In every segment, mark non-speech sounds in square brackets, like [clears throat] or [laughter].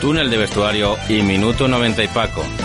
Túnel de Vestuario y Minuto 90 y Paco,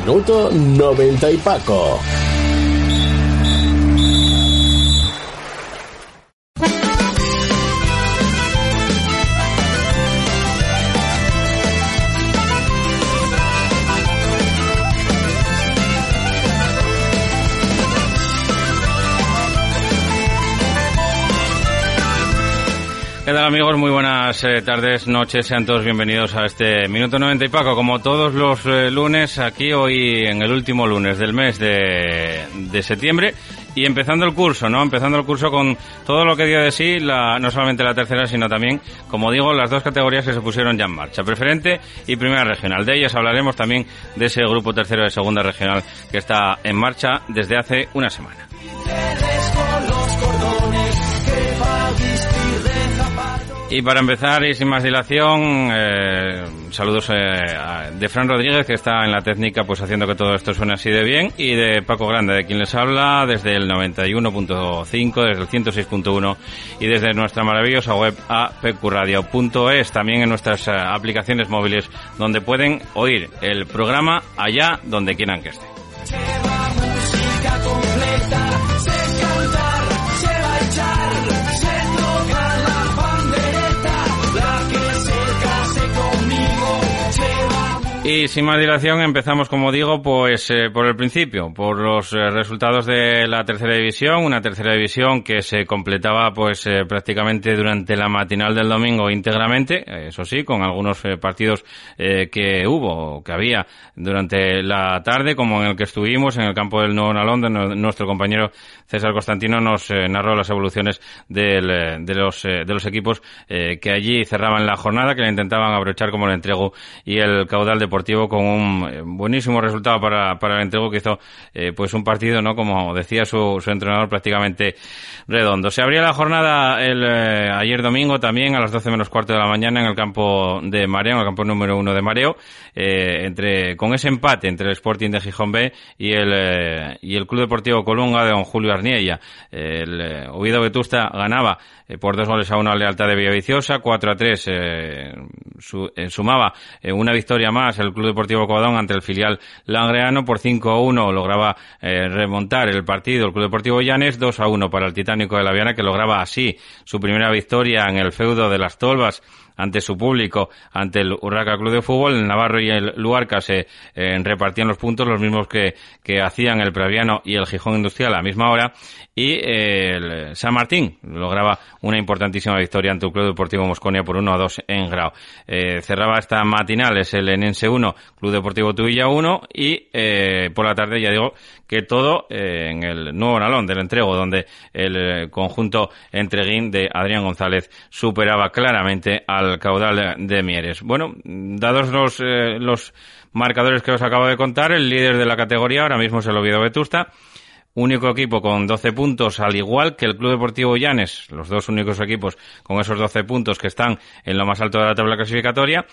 Minuto 90 y Paco. Amigos? Muy buenas eh, tardes, noches, sean todos bienvenidos a este Minuto 90 y Paco. Como todos los eh, lunes, aquí hoy en el último lunes del mes de, de, septiembre y empezando el curso, ¿no? Empezando el curso con todo lo que dio de sí, la, no solamente la tercera, sino también, como digo, las dos categorías que se pusieron ya en marcha, preferente y primera regional. De ellas hablaremos también de ese grupo tercero de segunda regional que está en marcha desde hace una semana. Y para empezar, y sin más dilación, eh, saludos eh, de Fran Rodríguez, que está en la técnica, pues haciendo que todo esto suene así de bien, y de Paco Grande, de quien les habla, desde el 91.5, desde el 106.1, y desde nuestra maravillosa web apqradio.es, también en nuestras eh, aplicaciones móviles, donde pueden oír el programa allá donde quieran que esté. Y sin más dilación empezamos, como digo, pues eh, por el principio, por los eh, resultados de la tercera división, una tercera división que se completaba pues eh, prácticamente durante la matinal del domingo íntegramente, eso sí, con algunos partidos que hubo, que había durante la tarde, como en el que estuvimos en el campo del Nuevo Nalón, nuestro compañero César Constantino nos narró las evoluciones de, los, de los equipos que allí cerraban la jornada, que la intentaban abrochar como el entrego y el caudal deportivo con un eh, buenísimo resultado para, para el entrego que hizo eh, pues un partido, ¿no? Como decía su, entrenador, prácticamente redondo. Se abría la jornada el eh, ayer domingo también a las 12 menos cuarto de la mañana en el campo de Mareo, en el campo número uno de Mareo, entre, con ese empate entre el Sporting de Gijón B y el, y el Club Deportivo Colunga de don Julio El Oviedo Vetusta ganaba por dos goles a una lealtad de Villaviciosa, 4 a 3 sumaba una victoria más el Club Deportivo Covadonga ante el filial langreano por 5 a 1 lograba eh, remontar el partido el Club Deportivo Llanes 2 a 1 para el Titánico de la Viana que lograba así su primera victoria en el feudo de las Tolvas ante su público, ante el Urraca Club de Fútbol. El Navarro y el Luarca se eh, repartían los puntos, los mismos que, que hacían el Praviano y el Gijón Industrial a la misma hora. Y eh, el San Martín lograba una importantísima victoria ante el Club Deportivo Mosconia por 1 a 2 en Grau. Eh, cerraba esta matinal es el Enense 1, Club Deportivo Tuvilla 1 y por la tarde ya digo que todo en el nuevo Nalón del entrego, donde el conjunto entreguín de Adrián González superaba claramente al al caudal de, Mieres. Bueno, dados los, eh, los marcadores que os acabo de contar, el líder de la categoría ahora mismo es el Oviedo Vetusta, único equipo con 12 puntos, al igual que el Club Deportivo Llanes, los dos únicos equipos con esos 12 puntos que están en lo más alto de la tabla clasificatoria.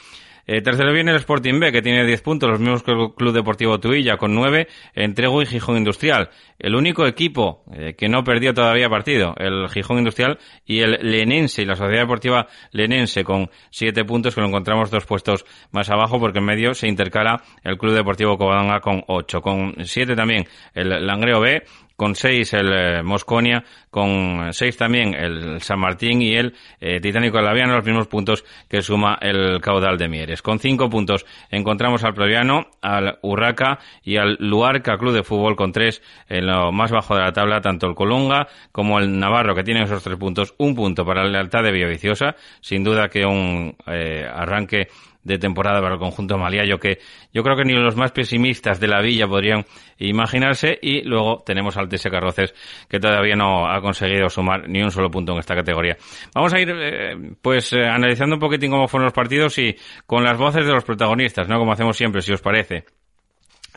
Eh, tercero viene el Sporting B, que tiene 10 puntos, los mismos que el Club Deportivo Tuilla, con 9, Entrego y Gijón Industrial. El único equipo eh, que no perdió todavía partido, el Gijón Industrial y el Lenense, y la Sociedad Deportiva Lenense, con 7 puntos, que lo encontramos dos puestos más abajo, porque en medio se intercala el Club Deportivo Covadonga con 8. Con 7 también el Langreo B, con seis el eh, Mosconia, con seis también el San Martín y el eh, Titánico de Laviano, los mismos puntos que suma el caudal de Mieres. Con cinco puntos encontramos al Previano, al Urraca y al Luarca Club de Fútbol con tres en lo más bajo de la tabla, tanto el Colunga como el Navarro, que tienen esos tres puntos, un punto para la lealtad de Villaviciosa, sin duda que un eh, arranque de temporada para el conjunto maliayo que yo creo que ni los más pesimistas de la villa podrían imaginarse y luego tenemos al TS Carroces que todavía no ha conseguido sumar ni un solo punto en esta categoría. Vamos a ir eh, pues eh, analizando un poquitín cómo fueron los partidos y con las voces de los protagonistas, ¿no? Como hacemos siempre, si os parece.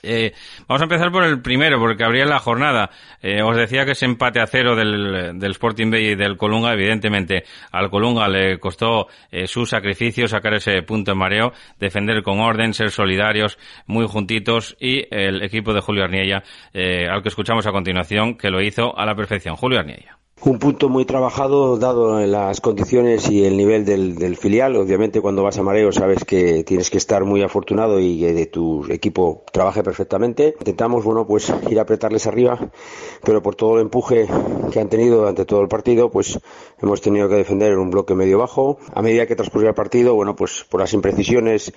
Eh, vamos a empezar por el primero, porque habría la jornada. Eh, os decía que ese empate a cero del, del Sporting Bay y del Colunga, evidentemente al Colunga le costó eh, su sacrificio sacar ese punto en mareo, defender con orden, ser solidarios, muy juntitos y el equipo de Julio Arniella, eh, al que escuchamos a continuación, que lo hizo a la perfección. Julio Arniella un punto muy trabajado dado las condiciones y el nivel del, filial. Obviamente cuando vas a mareo sabes que tienes que estar muy afortunado y que tu equipo trabaje perfectamente. Intentamos, bueno, pues ir a apretarles arriba, pero por todo el empuje que han tenido durante todo el partido, pues hemos tenido que defender en un bloque medio bajo. A medida que transcurría el partido, bueno, pues por las imprecisiones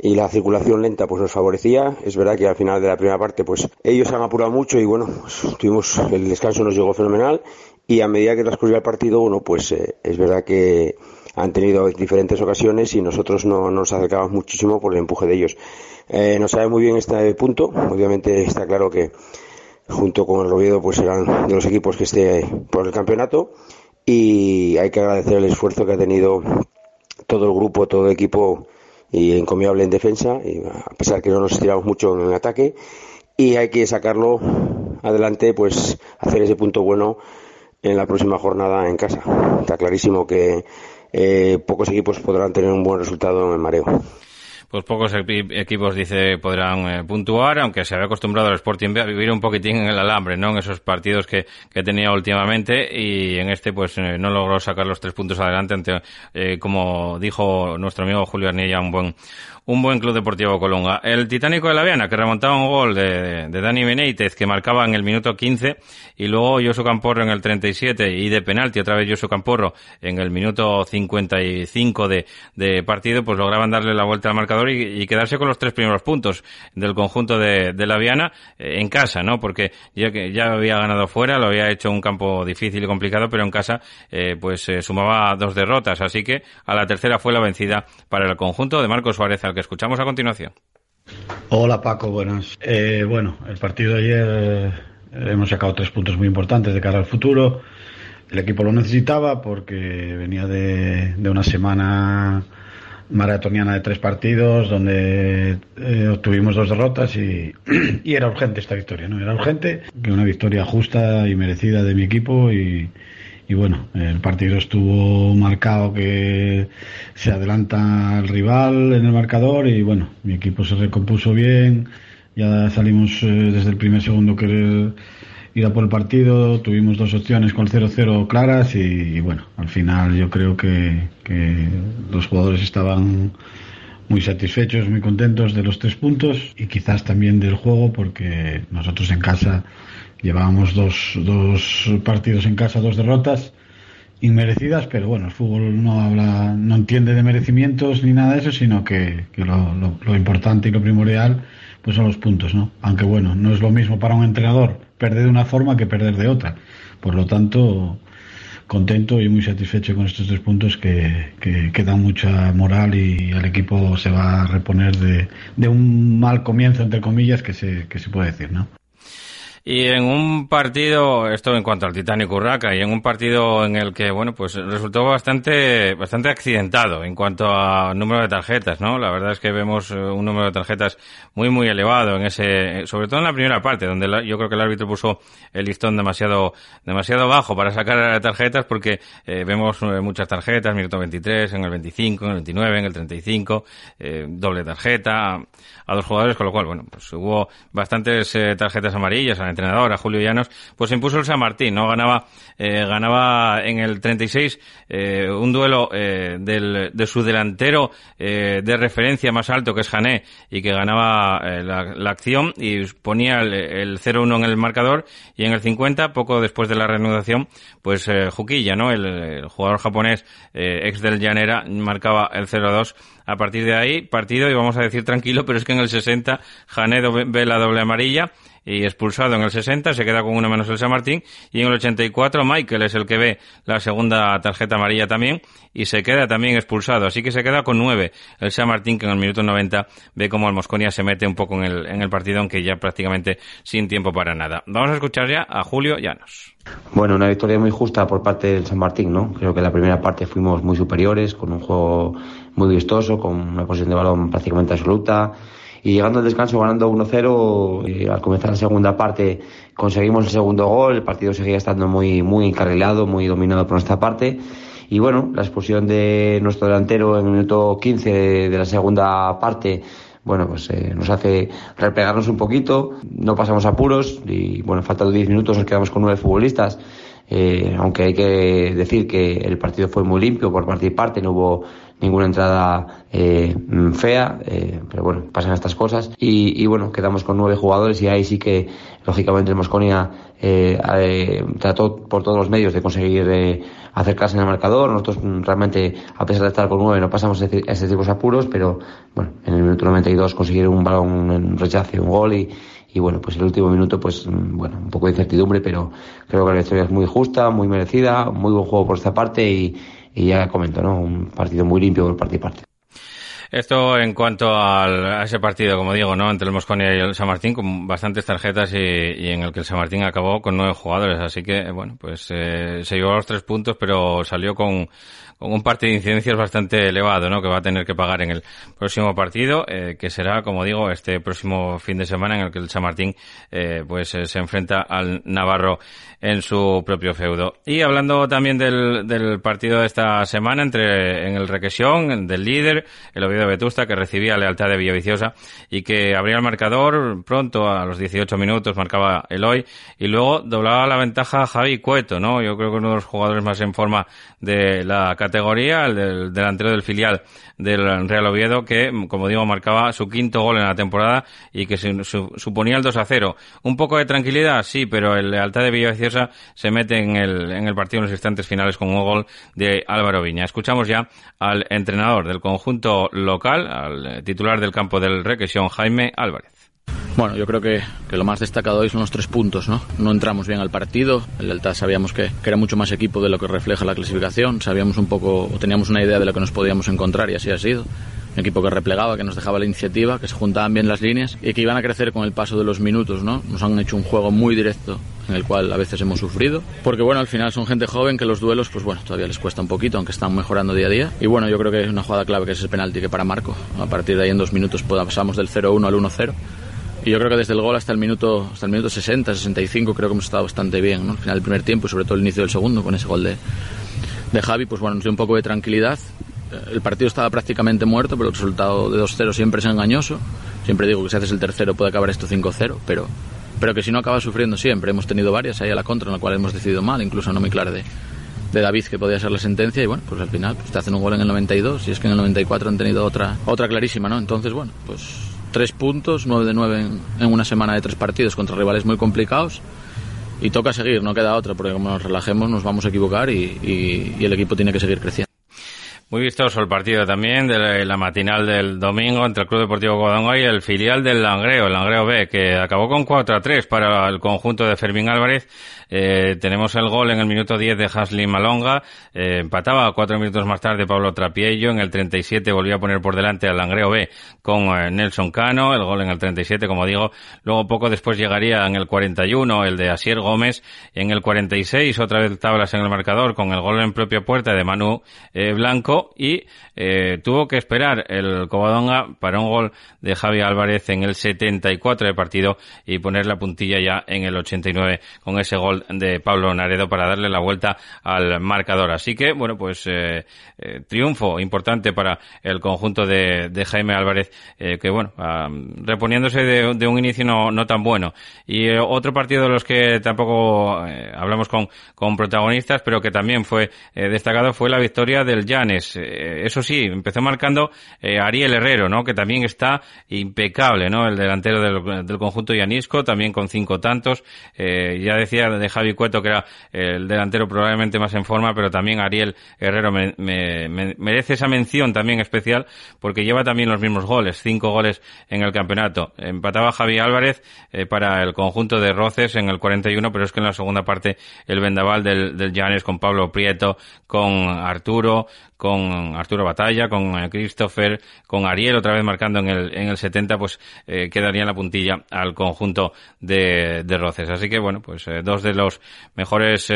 y la circulación lenta pues nos favorecía. Es verdad que al final de la primera parte pues ellos han apurado mucho y bueno, pues, tuvimos el descanso nos llegó fenomenal y a medida que transcurría el partido, bueno, pues eh, es verdad que han tenido diferentes ocasiones y nosotros no, nos acercamos muchísimo por el empuje de ellos. Eh, no sabe muy bien este punto, obviamente está claro que junto con el Oviedo pues serán de los equipos que esté por el campeonato y hay que agradecer el esfuerzo que ha tenido todo el grupo, todo el equipo y encomiable en defensa, a pesar que no nos estiramos mucho en el ataque y hay que sacarlo adelante, pues hacer ese punto bueno en la próxima jornada en casa. Está clarísimo que eh, pocos equipos podrán tener un buen resultado en el mareo pues pocos equipos, dice, podrán eh, puntuar, aunque se había acostumbrado el Sporting a vivir un poquitín en el alambre, ¿no? En esos partidos que, que tenía últimamente y en este, pues, eh, no logró sacar los tres puntos adelante ante, eh, como dijo nuestro amigo Julio Arnilla, un buen, un buen club deportivo Colunga. El Titánico de la Viana, que remontaba un gol de, Dani Benítez, que marcaba en el minuto 15, y luego Josu Camporro en el 37, y de penalti otra vez Josu Camporro en el minuto 55 de, de partido, pues lograban darle la vuelta al marcador y, quedarse con los tres primeros puntos del conjunto de, la Viana eh, en casa, ¿no? Porque ya había ganado fuera, lo había hecho un campo difícil y complicado, pero en casa, eh, pues eh, sumaba dos derrotas, así que a la tercera fue la vencida para el conjunto de Marcos Suárez que escuchamos a continuación. Hola Paco, buenas. Eh, bueno, el partido de ayer eh, hemos sacado tres puntos muy importantes de cara al futuro. El equipo lo necesitaba porque venía de, una semana maratoniana de tres partidos donde eh, obtuvimos dos derrotas y, [clears throat] y, era urgente esta victoria, ¿no? Era urgente que una victoria justa y merecida de mi equipo y, y bueno, el partido estuvo marcado que se adelanta el rival en el marcador y bueno, mi equipo se recompuso bien, ya salimos eh, desde el primer segundo que ir a por el partido, tuvimos dos opciones con 0-0 claras y, bueno, al final yo creo que los jugadores estaban muy satisfechos, muy contentos de los tres puntos y quizás también del juego porque nosotros en casa Llevábamos dos, dos partidos en casa, dos derrotas inmerecidas, pero bueno, el fútbol no habla, no entiende de merecimientos ni nada de eso, sino que, lo, importante y lo primordial pues son los puntos, ¿no? Aunque bueno, no es lo mismo para un entrenador perder de una forma que perder de otra. Por lo tanto, contento y muy satisfecho con estos tres puntos que, que, dan mucha moral y el equipo se va a reponer de, de un mal comienzo, entre comillas, que se, que se puede decir, ¿no? Y en un partido, esto en cuanto al Titanic Urraca, y en un partido en el que, bueno, pues resultó bastante, bastante accidentado en cuanto a número de tarjetas, ¿no? La verdad es que vemos eh, un número de tarjetas muy, muy elevado en ese, sobre todo en la primera parte, donde yo creo que el árbitro puso el listón demasiado, demasiado bajo para sacar tarjetas porque eh, vemos eh, muchas tarjetas, minuto 23, en el 25, en el 29, en el 35, doble tarjeta a dos jugadores, con lo cual, bueno, pues hubo bastantes tarjetas amarillas entrenador, a Julio Llanos, pues impuso el San Martín, ¿no? Ganaba, eh, ganaba en el 36 eh, un duelo eh, del, de su delantero eh, de referencia más alto, que es Jané, y que ganaba eh, la, la, acción y ponía el, el 0-1 en el marcador, y en el 50, poco después de la reanudación, pues eh, Juquilla, ¿no? El, el jugador japonés ex del Llanera marcaba el 0-2 a partir de ahí, partido, y vamos a decir tranquilo, pero es que en el 60 Jané ve la doble amarilla y expulsado en el 60, se queda con uno menos el San Martín, y en el 84 Michael es el que ve la segunda tarjeta amarilla también, y se queda también expulsado, así que se queda con nueve el San Martín, que en el minuto 90 ve como el Mosconia se mete un poco en el, en el partido, aunque ya prácticamente sin tiempo para nada. Vamos a escuchar ya a Julio Llanos. Bueno, una victoria muy justa por parte del San Martín, ¿no? Creo que en la primera parte fuimos muy superiores, con un juego muy vistoso, con una posición de balón prácticamente absoluta, y llegando al descanso ganando 1-0, eh, al comenzar la segunda parte conseguimos el segundo gol, el partido seguía estando muy, muy encarrilado, muy dominado por nuestra parte. Y bueno, la expulsión de nuestro delantero en el minuto 15 de la segunda parte bueno, pues eh, nos hace replegarnos un poquito, no pasamos apuros y bueno, faltando 10 minutos nos quedamos con nueve futbolistas. Eh, aunque hay que decir que el partido fue muy limpio por parte y parte, no hubo ninguna entrada eh, fea, eh, pero bueno, pasan estas cosas. Y, y, bueno, quedamos con nueve jugadores y ahí sí que, lógicamente, el Mosconia eh, eh, trató por todos los medios de conseguir eh, acercarse en el marcador. Nosotros mm, realmente, a pesar de estar con nueve, no pasamos ese, ese tipo de apuros, pero bueno, en el minuto 92 consiguieron un balón, un rechace, un gol y, y bueno, pues el último minuto, pues mm, bueno, un poco de incertidumbre, pero creo que la historia es muy justa, muy merecida, muy buen juego por esta parte y, y ya comento, ¿no? Un partido muy limpio por parte y parte. Esto en cuanto al, a ese partido, como digo, ¿no? Entre el Mosconia y el San Martín, con bastantes tarjetas y, y, en el que el San Martín acabó con nueve jugadores. Así que, bueno, pues eh, se llevó los tres puntos, pero salió con, con un parte de incidencias bastante elevado, ¿no? Que va a tener que pagar en el próximo partido, eh, que será, como digo, este próximo fin de semana en el que el San Martín, eh, pues eh, se enfrenta al Navarro en su propio feudo. Y hablando también del, del partido de esta semana entre en el Requesión, del líder, el Oviedo Vetusta, que recibía lealtad de Villaviciosa y que abría el marcador pronto a los 18 minutos, marcaba Eloy y luego doblaba la ventaja Javi Cueto, ¿no? Yo creo que uno de los jugadores más en forma de la categoría, el del delantero del filial del Real Oviedo, que, como digo, marcaba su quinto gol en la temporada y que suponía el 2 a 0. Un poco de tranquilidad, sí, pero el Lealtad de Villaviciosa se mete en el, en el partido en los instantes finales con un gol de Álvaro Viña. Escuchamos ya al entrenador del conjunto local, al titular del campo del Requesión, Jaime Álvarez. Bueno, yo creo que, que, lo más destacado hoy son los tres puntos, ¿no? No entramos bien al partido, el Delta sabíamos que, era mucho más equipo de lo que refleja la clasificación, sabíamos un poco, o teníamos una idea de lo que nos podíamos encontrar y así ha sido. Un equipo que replegaba, que nos dejaba la iniciativa, que se juntaban bien las líneas y que iban a crecer con el paso de los minutos, ¿no? Nos han hecho un juego muy directo en el cual a veces hemos sufrido, porque bueno, al final son gente joven que los duelos, pues bueno, todavía les cuesta un poquito, aunque están mejorando día a día. Y bueno, yo creo que es una jugada clave que es el penalti que para Marco. A partir de ahí en dos minutos pasamos del 0-1 al 1-0 y yo creo que desde el gol hasta el minuto hasta el minuto 60, 65 creo que hemos estado bastante bien, ¿no? Al final del primer tiempo y sobre todo el inicio del segundo con ese gol de, de Javi, pues bueno, nos dio un poco de tranquilidad. El partido estaba prácticamente muerto, pero el resultado de 2-0 siempre es engañoso. Siempre digo que si haces el tercero puede acabar esto 5-0, pero, pero que si no acaba sufriendo siempre. Hemos tenido varias ahí a la contra, en la cual hemos decidido mal, incluso no muy claro de, de David que podía ser la sentencia y bueno, pues al final pues te hacen un gol en el 92 y es que en el 94 han tenido otra, otra clarísima, ¿no? Entonces, bueno, pues tres puntos, nueve de nueve en, una semana de tres partidos contra rivales muy complicados. Y toca seguir, no queda otra, porque como nos relajemos nos vamos a equivocar y el equipo tiene que seguir creciendo. Muy vistoso el partido también de la matinal del domingo entre el Club Deportivo Covadonga y el filial del Langreo, el Langreo B, que acabó con 4 a 3 para el conjunto de Fermín Álvarez. Eh, tenemos el gol en el minuto 10 de Hasley Malonga, eh, empataba cuatro minutos más tarde Pablo Trapiello, en el 37 volvió a poner por delante al Langreo B con eh, Nelson Cano, el gol en el 37, como digo, luego poco después llegaría en el 41 el de Asier Gómez, en el 46 otra vez tablas en el marcador con el gol en propia puerta de Manu Blanco, y eh, tuvo que esperar el Covadonga para un gol de Javi Álvarez en el 74 de partido y poner la puntilla ya en el 89 con ese gol de Pablo Naredo para darle la vuelta al marcador. Así que, bueno, pues eh, eh, triunfo importante para el conjunto de, Jaime Álvarez, que bueno, ah, reponiéndose de, un inicio no, tan bueno. Y otro partido de los que tampoco hablamos con, con protagonistas, pero que también fue destacado fue la victoria del Llanes eh, eso sí, empezó marcando eh, Ariel Herrero, ¿no? Que también está impecable, ¿no? El delantero del, conjunto Yanisco, también con cinco tantos. Eh, ya decía de Javi Cueto que era el delantero probablemente más en forma, pero también Ariel Herrero me, merece esa mención también especial porque lleva también los mismos goles, cinco goles en el campeonato. Empataba Javi Álvarez para el conjunto de Roces en el 41, pero es que en la segunda parte el vendaval del, del Llanes con Pablo Prieto, con Arturo, con Arturo Batalla, con eh, Christopher, con Ariel otra vez marcando en el, en el 70, pues eh, quedaría la puntilla al conjunto de, de Roces. Así que bueno, pues eh, dos de los mejores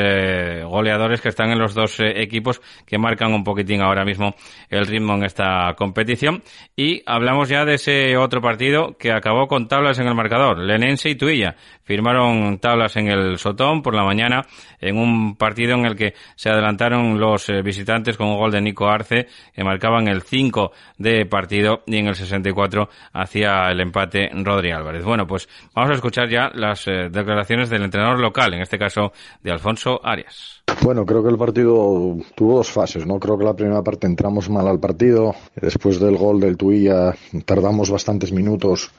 goleadores que están en los dos equipos que marcan un poquitín ahora mismo el ritmo en esta competición. Y hablamos ya de ese otro partido que acabó con tablas en el marcador. Lenense y Tuilla firmaron tablas en el Sotón por la mañana en un partido en el que se adelantaron los visitantes con un gol de Nico Arce, que marcaban el 5 de partido y en el 64 hacía el empate Rodri Álvarez. Bueno, pues vamos a escuchar ya las eh, declaraciones del entrenador local, en este caso de Alfonso Arias. Bueno, creo que el partido tuvo dos fases, ¿no? Creo que la primera parte entramos mal al partido, después del gol del Tuilla tardamos bastantes minutos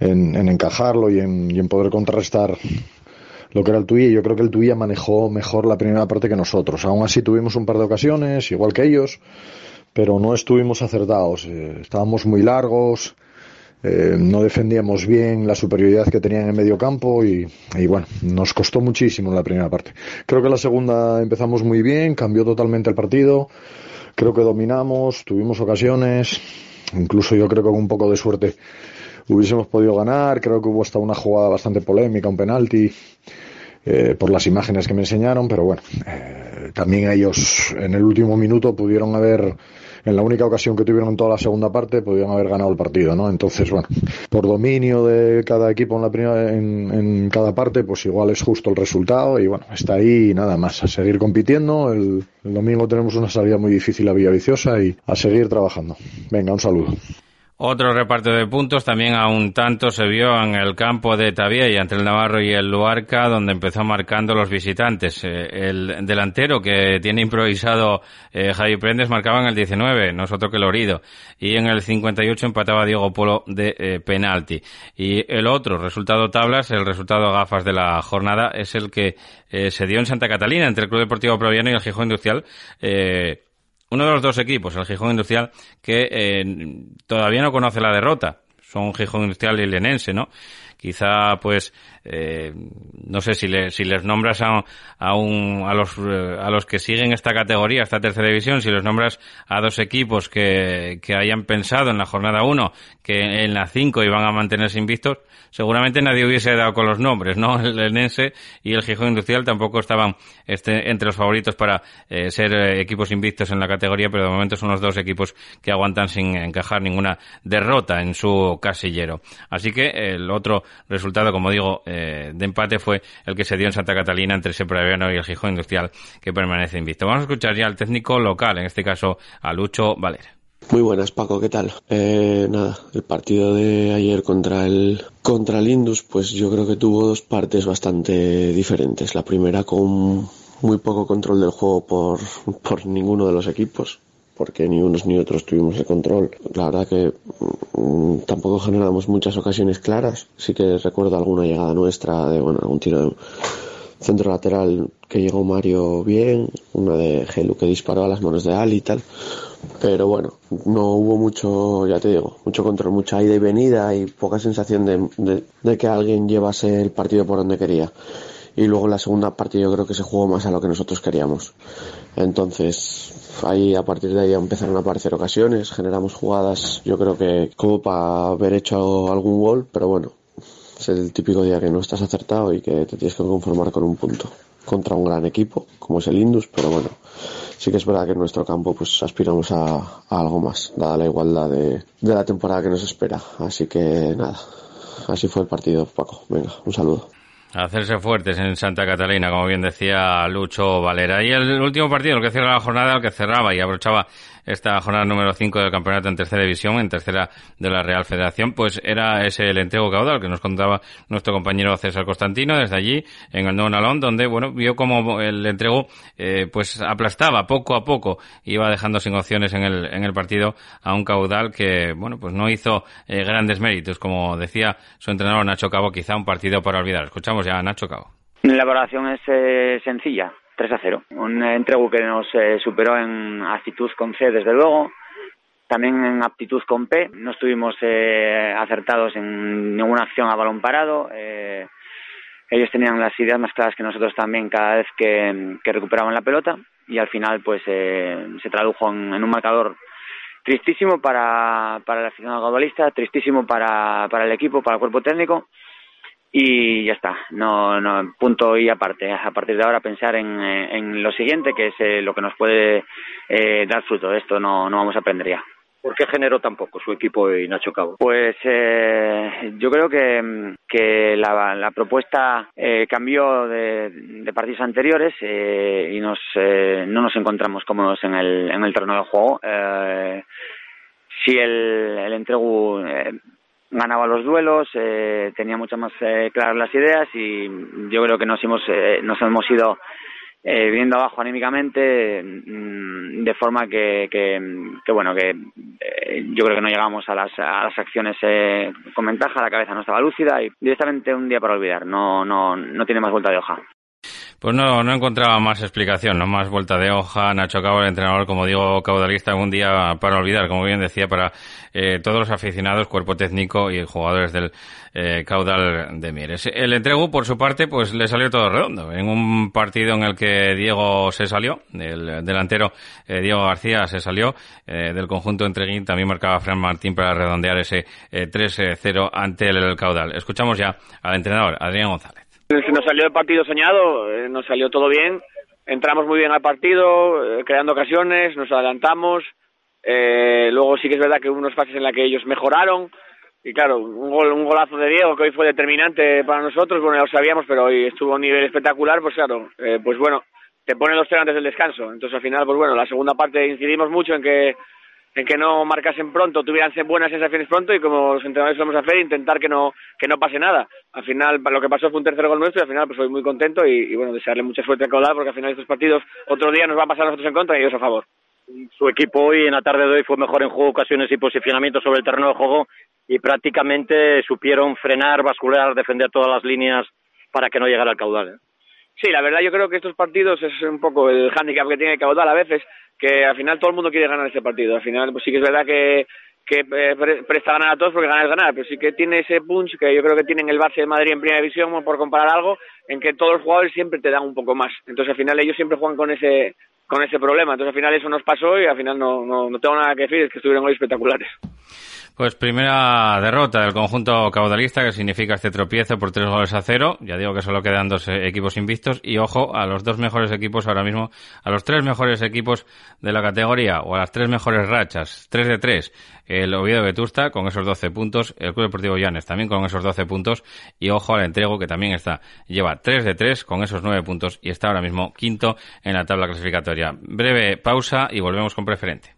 en, encajarlo y en, y en poder contrarrestar lo que era el Tuilla. Yo creo que el Tuilla manejó mejor la primera parte que nosotros. Aún así tuvimos un par de ocasiones, igual que ellos, pero no estuvimos acertados. Eh, estábamos muy largos, eh, no defendíamos bien la superioridad que tenían en medio campo y, y, bueno, nos costó muchísimo la primera parte. Creo que la segunda empezamos muy bien, cambió totalmente el partido, creo que dominamos, tuvimos ocasiones, incluso yo creo que con un poco de suerte hubiésemos podido ganar. Creo que hubo hasta una jugada bastante polémica, un penalti, eh, por las imágenes que me enseñaron, pero bueno, eh, también ellos en el último minuto pudieron haber, en la única ocasión que tuvieron en toda la segunda parte, pudieron haber ganado el partido, ¿no? Entonces, bueno, por dominio de cada equipo en la primera, en, en cada parte, pues igual es justo el resultado y bueno, está ahí nada más, a seguir compitiendo. El, el domingo tenemos una salida muy difícil a Villaviciosa y a seguir trabajando. Venga, un saludo. Otro reparto de puntos también a un tanto se vio en el campo de Tavía y entre el Navarro y el Luarca, donde empezó marcando los visitantes. Eh, el delantero que tiene improvisado eh, Javi Prendes marcaba en el 19, nosotros que lo herido. Y en el 58 empataba Diego Polo de eh, penalti. Y el otro resultado tablas, el resultado gafas de la jornada, es el que se dio en Santa Catalina entre el Club Deportivo Proviano y el Gijón Industrial. Eh, uno de los dos equipos, el Gijón Industrial, que eh, todavía no conoce la derrota. Son Gijón Industrial y Lenense, ¿no? Quizá, pues, eh, no sé si, le, si les nombras a, a, un, a, los, eh, a los que siguen esta categoría, esta tercera división, si les nombras a dos equipos que, que hayan pensado en la jornada 1 que en la 5 iban a mantenerse invictos, seguramente nadie hubiese dado con los nombres, ¿no? El Lenense y el Gijón Industrial tampoco estaban este, entre los favoritos para eh, ser eh, equipos invictos en la categoría, pero de momento son los dos equipos que aguantan sin encajar ninguna derrota en su casillero. Así que el otro resultado, como digo, de empate fue el que se dio en Santa Catalina entre Sepraviano y el Gijón Industrial, que permanece invicto. Vamos a escuchar ya al técnico local, en este caso a Lucho Valera. Muy buenas, Paco, ¿qué tal? Eh, nada, el partido de ayer contra el, contra el Indus, pues yo creo que tuvo dos partes bastante diferentes. La primera con muy poco control del juego por, por ninguno de los equipos, porque ni unos ni otros tuvimos el control. La verdad que mm, tampoco generamos muchas ocasiones claras. Sí que recuerdo alguna llegada nuestra de, bueno, algún tiro centro lateral que llegó Mario bien, una de Gelu que disparó a las manos de Ali y tal. Pero bueno, no hubo mucho, ya te digo, mucho control, mucha ida y venida y poca sensación de, de, que alguien llevase el partido por donde quería. Y luego la segunda parte yo creo que se jugó más a lo que nosotros queríamos. Entonces, ahí a partir de ahí empezaron a aparecer ocasiones, generamos jugadas, yo creo que como para haber hecho algún gol, pero bueno, es el típico día que no estás acertado y que te tienes que conformar con un punto contra un gran equipo como es el Indus, pero bueno, sí que es verdad que en nuestro campo pues aspiramos a, algo más, dada la igualdad de, de la temporada que nos espera. Así que nada, así fue el partido, Paco. Venga, un saludo hacerse fuertes en Santa Catalina, como bien decía Lucho Valera. Y el último partido, el que cierra la jornada, el que cerraba y abrochaba esta jornada número 5 del campeonato en tercera división, en tercera de la Real Federación, pues era ese el entrego caudal que nos contaba nuestro compañero César Constantino desde allí, en el Nuevo Nalón, donde, bueno, vio como el entrego, eh, pues aplastaba poco a poco, iba dejando sin opciones en el, en el partido a un caudal que, bueno, pues no hizo eh, grandes méritos, como decía su entrenador Nacho Cabo, quizá un partido para olvidar. Escuchamos ya a Nacho Cabo. La valoración es eh, sencilla. 3 a 0. Un entrego que nos eh, superó en actitud con C, desde luego. También en aptitud con P. No estuvimos eh, acertados en ninguna acción a balón parado. Eh, ellos tenían las ideas más claras que nosotros también cada vez que, recuperaban la pelota. Y al final, pues se tradujo en, un marcador tristísimo para, para el aficionado globalista, tristísimo para, para el equipo, para el cuerpo técnico y ya está, no, no, punto y aparte. A partir de ahora pensar en, eh, en lo siguiente, que es eh, lo que nos puede eh, dar fruto. De esto no, no vamos a aprender ya. ¿Por qué generó tampoco su equipo y Nacho Cabo? Pues eh, yo creo que, que la, la propuesta eh, cambió de, de, partidos anteriores eh, y nos, no nos encontramos cómodos en el, en el terreno de juego. si el, el entregu ganaba los duelos, eh, tenía muchas más eh, claras las ideas y yo creo que nos hemos, eh, nos hemos ido eh, viniendo abajo anímicamente mm, de forma que, que, bueno, que eh, yo creo que no llegamos a las, a las acciones con ventaja, la cabeza no estaba lúcida y directamente un día para olvidar, no, no, no tiene más vuelta de hoja. Pues no, no encontraba más explicación, no más vuelta de hoja. Nacho Cabo, el entrenador, como digo, caudalista, un día para olvidar, como bien decía, para eh, todos los aficionados, cuerpo técnico y jugadores del eh, caudal de Mieres. El entrego, por su parte, pues le salió todo redondo. En un partido en el que Diego se salió, el delantero eh, Diego García se salió, del conjunto entreguín también marcaba Fran Martín para redondear ese 3-0 ante el caudal. Escuchamos ya al entrenador, Adrián González. Nos salió el partido soñado, eh, nos salió todo bien, entramos muy bien al partido, eh, creando ocasiones, nos adelantamos, eh, luego sí que es verdad que hubo unos fases en la que ellos mejoraron, y claro, un, gol, un golazo de Diego que hoy fue determinante para nosotros, bueno, ya lo sabíamos, pero hoy estuvo a un nivel espectacular, pues claro, pues bueno, te ponen los tres antes del descanso, entonces al final, pues bueno, la segunda parte incidimos mucho en que en que no marcasen pronto, tuvieran buenas sensaciones pronto y como los entrenadores vamos a hacer, intentar que no que no pase nada. Al final, lo que pasó fue un tercer gol nuestro y al final pues soy muy contento y, bueno, desearle mucha suerte a Caudal porque al final estos partidos otro día nos va a pasar a nosotros en contra y ellos a favor. Su equipo hoy, en la tarde de hoy, fue mejor en juego, ocasiones y posicionamiento sobre el terreno de juego y prácticamente supieron frenar, bascular, defender todas las líneas para que no llegara al caudal. ¿eh? Sí, la verdad yo creo que estos partidos es un poco el hándicap que tiene caudal a veces, que al final todo el mundo quiere ganar este partido. Al final, pues sí que es verdad que, que eh, presta ganar a todos porque ganar es ganar, pero sí que tiene ese punch que yo creo que tienen el base de Madrid en primera división, por comparar algo, en que todos los jugadores siempre te dan un poco más. Entonces al final ellos siempre juegan con ese con ese problema. Entonces al final eso nos pasó y al final no, no, no tengo nada que decir, es que estuvieron hoy espectaculares. Pues primera derrota del conjunto caudalista, que significa este tropiezo por tres goles a cero. Ya digo que solo quedan dos eh, equipos invictos. Y ojo, a los dos mejores equipos ahora mismo, a los tres mejores equipos de la categoría, o a las tres mejores rachas, tres de tres. El Oviedo Vetusta con esos 12 puntos, el Club Deportivo Llanes también con esos 12 puntos. Y ojo al entrego que también está, lleva tres de tres con esos nueve puntos y está ahora mismo quinto en la tabla clasificatoria. Breve pausa y volvemos con preferente.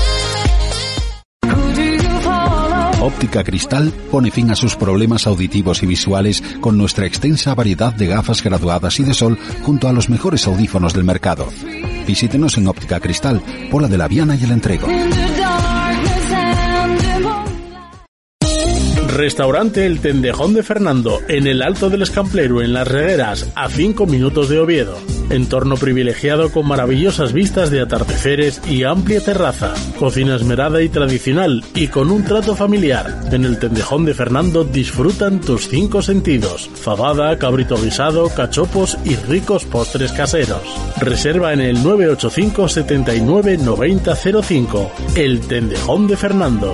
Óptica Cristal pone fin a sus problemas auditivos y visuales con nuestra extensa variedad de gafas graduadas y de sol junto a los mejores audífonos del mercado. Visítenos en Óptica Cristal, Pola de la Viana y el Entrego. Restaurante El Tendejón de Fernando, en el Alto del Escamplero, en Las Regueras, a 5 minutos de Oviedo. Entorno privilegiado con maravillosas vistas de atardeceres y amplia terraza. Cocina esmerada y tradicional y con un trato familiar. En El Tendejón de Fernando disfrutan tus cinco sentidos. Fabada, cabrito guisado, cachopos y ricos postres caseros. Reserva en el 985 79 9005. El Tendejón de Fernando.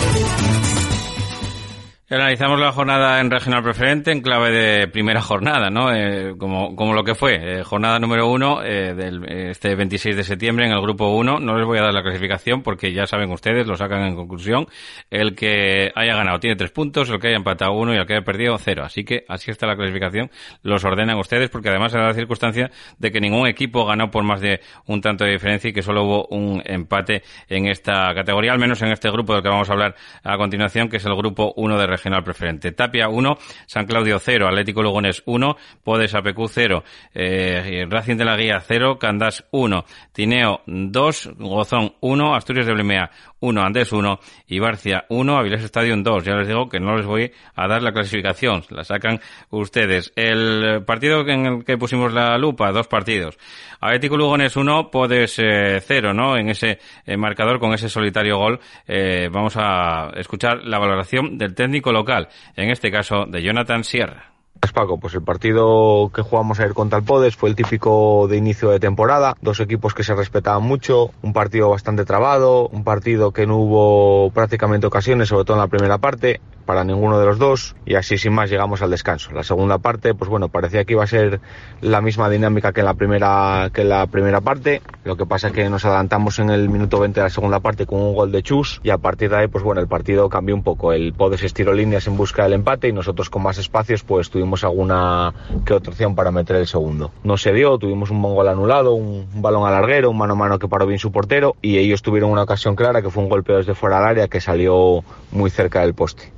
Analizamos la jornada en regional preferente en clave de primera jornada, ¿no? Eh, como, como lo que fue. Eh, jornada número uno eh, del este 26 de septiembre en el grupo 1. No les voy a dar la clasificación porque ya saben ustedes, lo sacan en conclusión. El que haya ganado tiene tres puntos, el que haya empatado uno y el que haya perdido cero. Así que así está la clasificación. Los ordenan ustedes porque además se da la circunstancia de que ningún equipo ganó por más de un tanto de diferencia y que solo hubo un empate en esta categoría, al menos en este grupo del que vamos a hablar a continuación, que es el grupo 1 de regional regional preferente. Tapia 1, San Claudio 0, Atlético Lugones 1, Podes APQ 0, eh, Racing de la Guía 0, Candás 1, Tineo 2, Gozón 1, Asturias de Blemea 1, Andés 1 y Barcia 1, Avilés Stadium 2. Ya les digo que no les voy a dar la clasificación, la sacan ustedes. El partido en el que pusimos la lupa, dos partidos. Atlético Lugones 1, Podes 0, ¿no? En ese eh, marcador con ese solitario gol. Eh, vamos a escuchar la valoración del técnico local, en este caso de Jonathan Sierra. Pues Paco, pues el partido que jugamos ayer contra el Podes fue el típico de inicio de temporada, dos equipos que se respetaban mucho, un partido bastante trabado, un partido que no hubo prácticamente ocasiones, sobre todo en la primera parte, para ninguno de los dos y así sin más llegamos al descanso. La segunda parte, pues bueno, parecía que iba a ser la misma dinámica que en la primera que en la primera parte. Lo que pasa es que nos adelantamos en el minuto 20 de la segunda parte con un gol de Chus y a partir de ahí, pues bueno, el partido cambió un poco. El Podes estiró líneas en busca del empate y nosotros con más espacios, pues tuvimos alguna que otra opción para meter el segundo. No se dio, tuvimos un gol anulado, un, balón a larguero, un mano a mano que paró bien su portero y ellos tuvieron una ocasión clara que fue un golpeo desde fuera del área que salió muy cerca del poste.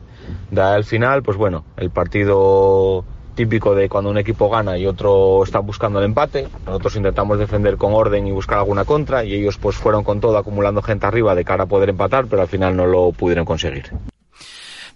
Ahí al final, pues bueno, el partido típico de cuando un equipo gana y otro está buscando el empate. Nosotros intentamos defender con orden y buscar alguna contra y ellos pues fueron con todo acumulando gente arriba de cara a poder empatar, pero al final no lo pudieron conseguir.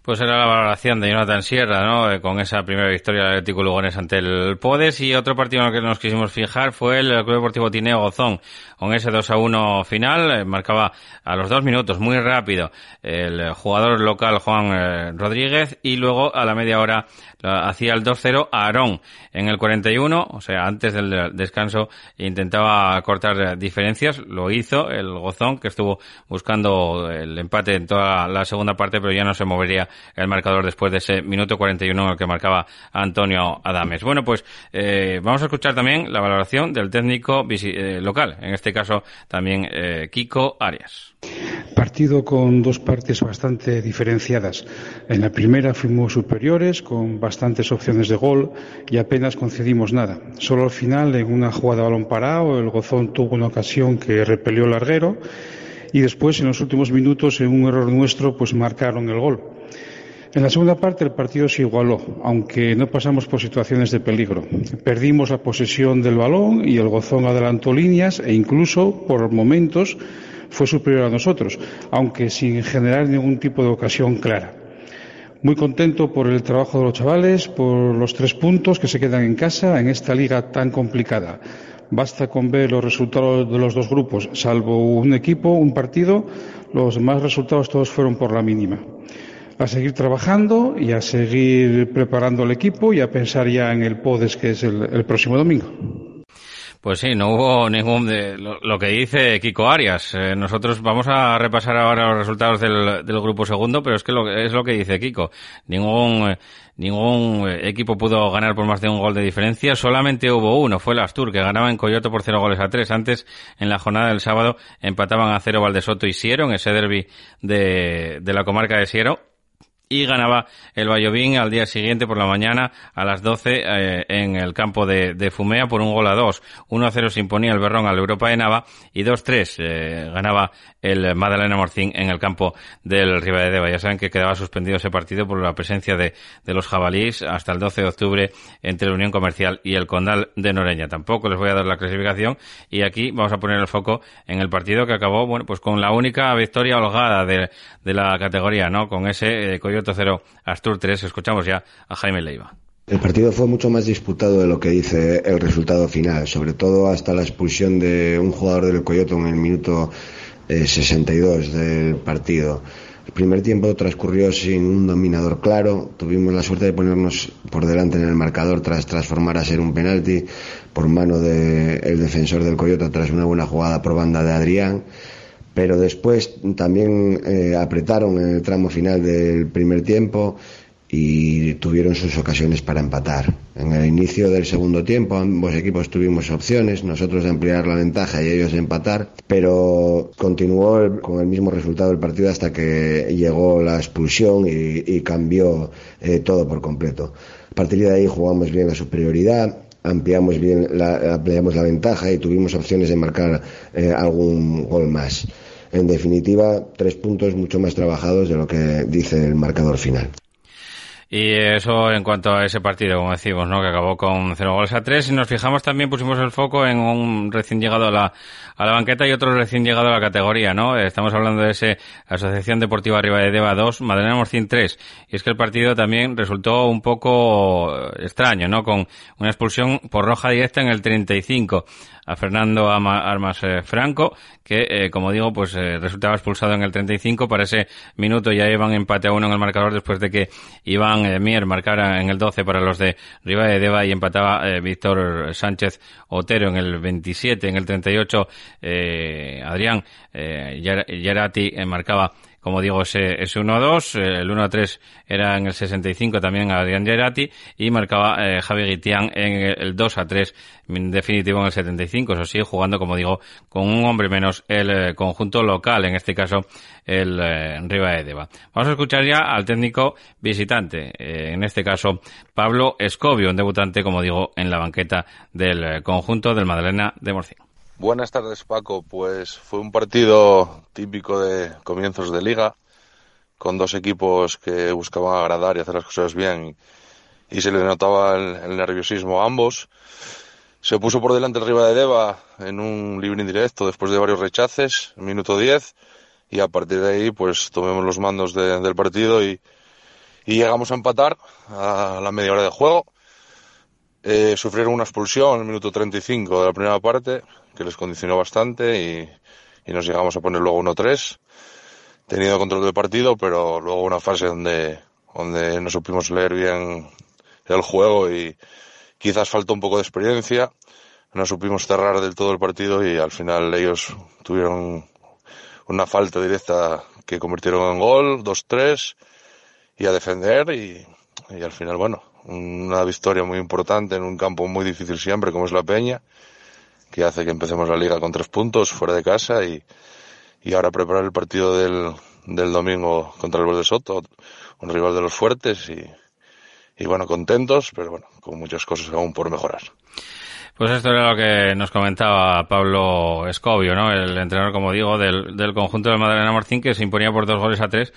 Pues era la valoración de Jonathan Sierra, ¿no? Eh, con esa primera victoria del Atlético Lugones ante el Podes. Y otro partido en el que nos quisimos fijar fue el Club Deportivo Tineo Gozón. Con ese 2 a 1 final, eh, marcaba a los dos minutos, muy rápido, el jugador local Juan eh, Rodríguez. Y luego a la media hora hacía el 2-0 a Aarón. En el 41, o sea, antes del descanso, intentaba cortar diferencias. Lo hizo el Gozón, que estuvo buscando el empate en toda la segunda parte, pero ya no se movería el marcador después de ese minuto 41 en el que marcaba Antonio Adames. Bueno, pues eh, vamos a escuchar también la valoración del técnico eh, local, en este caso también eh, Kiko Arias. Partido con dos partes bastante diferenciadas. En la primera fuimos superiores con bastantes opciones de gol y apenas concedimos nada. Solo al final, en una jugada de balón parado, el Gozón tuvo una ocasión que repelió el larguero y después, en los últimos minutos, en un error nuestro, pues marcaron el gol. En la segunda parte el partido se igualó, aunque no pasamos por situaciones de peligro. Perdimos la posesión del balón y el Gozón adelantó líneas e incluso, por momentos, fue superior a nosotros, aunque sin generar ningún tipo de ocasión clara. Muy contento por el trabajo de los chavales, por los tres puntos que se quedan en casa en esta liga tan complicada. Basta con ver los resultados de los dos grupos, salvo un equipo, un partido, los demás resultados todos fueron por la mínima. A seguir trabajando y a seguir preparando el equipo y a pensar ya en el PODES que es el, el próximo domingo. Pues sí, no hubo ningún de lo, que dice Kiko Arias. Eh, nosotros vamos a repasar ahora los resultados del, del grupo segundo, pero es que lo, es lo que dice Kiko. Ningún eh, ningún eh, equipo pudo ganar por más de un gol de diferencia. Solamente hubo uno, fue el Astur, que ganaba en Coyoto por cero goles a tres. Antes, en la jornada del sábado, empataban a cero Valdesoto y Siero en ese derby de, de la comarca de Siero y ganaba el Vallovín al día siguiente por la mañana a las 12 eh, en el campo de, Fumea por un gol a dos. 1-0 se imponía el Berrón al Europa de Nava y 2-3 eh, ganaba el Madalena Morcín en el campo del Deva. Ya saben que quedaba suspendido ese partido por la presencia de, de los jabalíes hasta el 12 de octubre entre la Unión Comercial y el Condal de Noreña. Tampoco les voy a dar la clasificación y aquí vamos a poner el foco en el partido que acabó, bueno, pues con la única victoria holgada de, de la categoría, ¿no? Con ese eh, Coyote 0, Astur 3. Escuchamos ya a Jaime Leiva. El partido fue mucho más disputado de lo que dice el resultado final, sobre todo hasta la expulsión de un jugador del Coyote en el minuto eh, 62 del partido. El primer tiempo transcurrió sin un dominador claro. Tuvimos la suerte de ponernos por delante en el marcador tras transformar a ser un penalti por mano del de defensor del Coyote tras una buena jugada por banda de Adrián pero después también eh, apretaron en el tramo final del primer tiempo y tuvieron sus ocasiones para empatar. En el inicio del segundo tiempo ambos equipos tuvimos opciones, nosotros de ampliar la ventaja y ellos de empatar, pero continuó con el mismo resultado el partido hasta que llegó la expulsión y, cambió eh, todo por completo. A partir de ahí jugamos bien la superioridad, ampliamos bien la, ampliamos la ventaja y tuvimos opciones de marcar eh, algún gol más. En definitiva, tres puntos mucho más trabajados de lo que dice el marcador final. Y eso en cuanto a ese partido, como decimos, ¿no? Que acabó con cero goles a tres. Y nos fijamos también, pusimos el foco en un recién llegado a la, banqueta y otro recién llegado a la categoría, ¿no? Estamos hablando de ese Asociación Deportiva Arriba de Deva 2, Madalena Morcín 3. Y es que el partido también resultó un poco extraño, ¿no? Con una expulsión por roja directa en el 35 a Fernando Armas eh, Franco, que, eh, como digo, pues eh, resultaba expulsado en el 35. Para ese minuto ya iban empate a uno en el marcador después de que Iván Mier marcara en el 12 para los de Riva de Deva y empataba Víctor Sánchez Otero en el 27. En el 38, Adrián Yarati marcaba como digo, ese, ese 1-2, el 1-3 era en el 65 también Adrián Gerati y marcaba eh, Javi Guitián en el 2-3 definitivo en el 75, eso sí, jugando, como digo, con un hombre menos el eh, conjunto local, en este caso el eh, Riva de Deva. Vamos a escuchar ya al técnico visitante, eh, en este caso Pablo Escobio, un debutante, como digo, en la banqueta del eh, conjunto del Madalena de Morcín. Buenas tardes, Paco. Pues fue un partido típico de comienzos de liga, con dos equipos que buscaban agradar y hacer las cosas bien, y se le notaba el, nerviosismo a ambos. Se puso por delante el de Deva en un libre indirecto después de varios rechaces, minuto 10, y a partir de ahí pues tomemos los mandos de, del partido y, y llegamos a empatar a la media hora de juego. Eh, sufrieron una expulsión en el minuto 35 de la primera parte, que les condicionó bastante y, y nos llegamos a poner luego 1-3, teniendo control del partido, pero luego una fase donde, donde no supimos leer bien el juego y quizás faltó un poco de experiencia, no supimos cerrar del todo el partido y al final ellos tuvieron una falta directa que convirtieron en gol, 2-3 y a defender y, y al final, bueno, una victoria muy importante en un campo muy difícil siempre como es la Peña que hace que empecemos la liga con tres puntos fuera de casa y, y ahora preparar el partido del, del domingo contra el Verde Soto, un rival de los fuertes y, y bueno, contentos, pero bueno, con muchas cosas aún por mejorar. Pues esto era lo que nos comentaba Pablo Escobio, ¿no? El entrenador, como digo, del, del conjunto del Madalena Martín, que se imponía por dos goles a tres.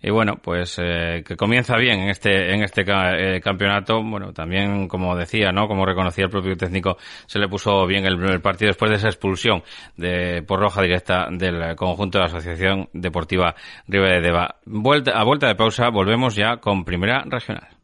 Y bueno, pues eh, que comienza bien en este en este eh, campeonato. Bueno, también como decía, ¿no? Como reconocía el propio técnico, se le puso bien el primer partido después de esa expulsión de por roja directa del conjunto de la Asociación Deportiva Riva de Deva. Vuelta, a vuelta de pausa, volvemos ya con Primera Regional.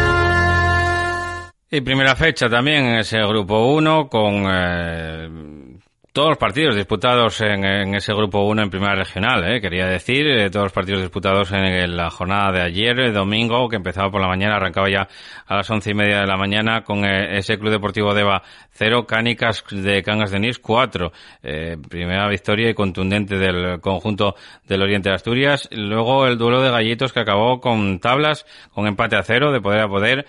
Y primera fecha también en ese grupo 1 con eh, todos los partidos disputados en, en ese grupo 1 en primera regional, eh, quería decir, eh, todos los partidos disputados en, la jornada de ayer, el domingo, que empezaba por la mañana, arrancaba ya a las once y media de la mañana con eh, ese Club Deportivo Deva 0, Cánicas de Cangas de Nis 4. Eh, primera victoria y contundente del conjunto del Oriente de Asturias. Luego el duelo de gallitos que acabó con tablas, con empate a cero, de poder a poder.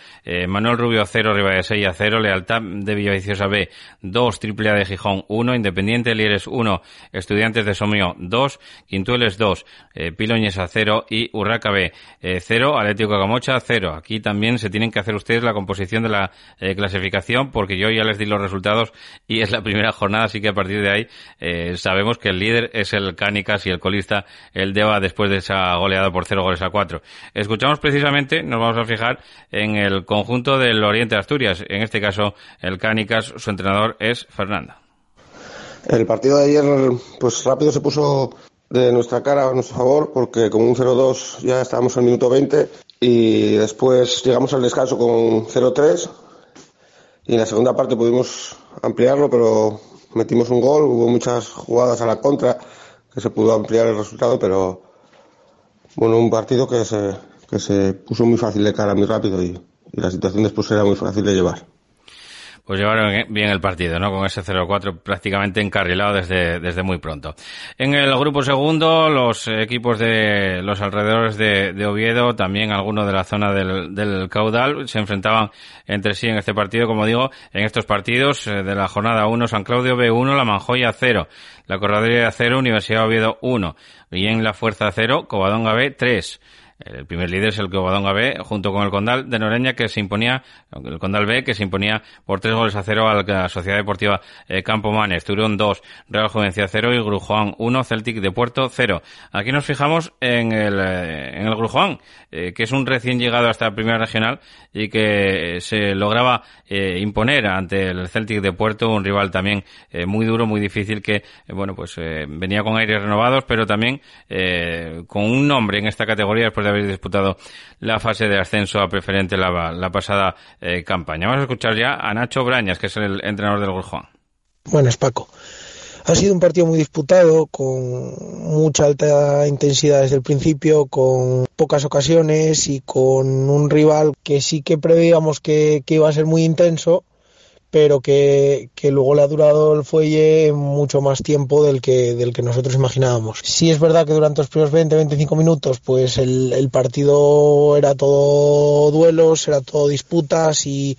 Manuel Rubio 0, Ribadesella a 0, Lealtad de Villaviciosa B 2, Triple A de Gijón 1, Independiente Lieres 1, Estudiantes de Somío 2, Quintueles 2, eh, Piloñesa 0 y Urraca B 0, Atlético Camocha 0. Aquí también se tienen que hacer ustedes la composición de la eh, clasificación porque yo ya les di los resultados y es la primera jornada, así que a partir de ahí eh, sabemos que el líder es el Cánicas y el colista el Deva después de esa goleada por 0 goles a 4. Escuchamos precisamente, nos vamos a fijar en el conjunto del Oriente de Asturias, en este caso el Cánicas, su entrenador es Fernanda. El partido de ayer, pues rápido se puso de nuestra cara a nuestro favor, porque con un 0-2 ya estábamos en el minuto 20 y después llegamos al descanso con 0-3 y en la segunda parte pudimos ampliarlo, pero metimos un gol, hubo muchas jugadas a la contra que se pudo ampliar el resultado, pero bueno, un partido que se, que se puso muy fácil de cara muy rápido y, y la situación después era muy fácil de llevar pues llevaron bien el partido, ¿no? Con ese 0-4 prácticamente encarrilado desde, desde muy pronto. En el grupo segundo, los equipos de los alrededores de, de Oviedo, también algunos de la zona del, del, caudal, se enfrentaban entre sí en este partido, como digo, en estos partidos eh, de la jornada 1, San Claudio B1, La Manjoya 0, La Corradería 0, Universidad de Oviedo 1, y en la Fuerza 0, Covadonga B 3. El primer líder es el Covadonga B, junto con el Condal de Noreña, que se imponía, el Condal B, que se imponía por tres goles a cero a la Sociedad Deportiva eh, Campo Manes, Turón 2, Real Juvencia 0 y Grujuan 1, Celtic de Puerto 0. Aquí nos fijamos en el, eh, en el Grujuan, eh, que es un recién llegado hasta la primera regional y que se lograba eh, imponer ante el Celtic de Puerto, un rival también eh, muy duro, muy difícil, que, bueno, pues venía con aires renovados, pero también con un nombre en esta categoría después de habéis disputado la fase de ascenso a preferente la, pasada eh, campaña. Vamos a escuchar ya a Nacho Brañas, que es el entrenador del Gol Buenas, Paco. Ha sido un partido muy disputado, con mucha alta intensidad desde el principio, con pocas ocasiones y con un rival que sí que preveíamos que, iba a ser muy intenso, pero que, luego le ha durado el fuelle mucho más tiempo del que, del que nosotros imaginábamos. Sí es verdad que durante los primeros 20-25 minutos pues el, el, partido era todo duelos, era todo disputas y,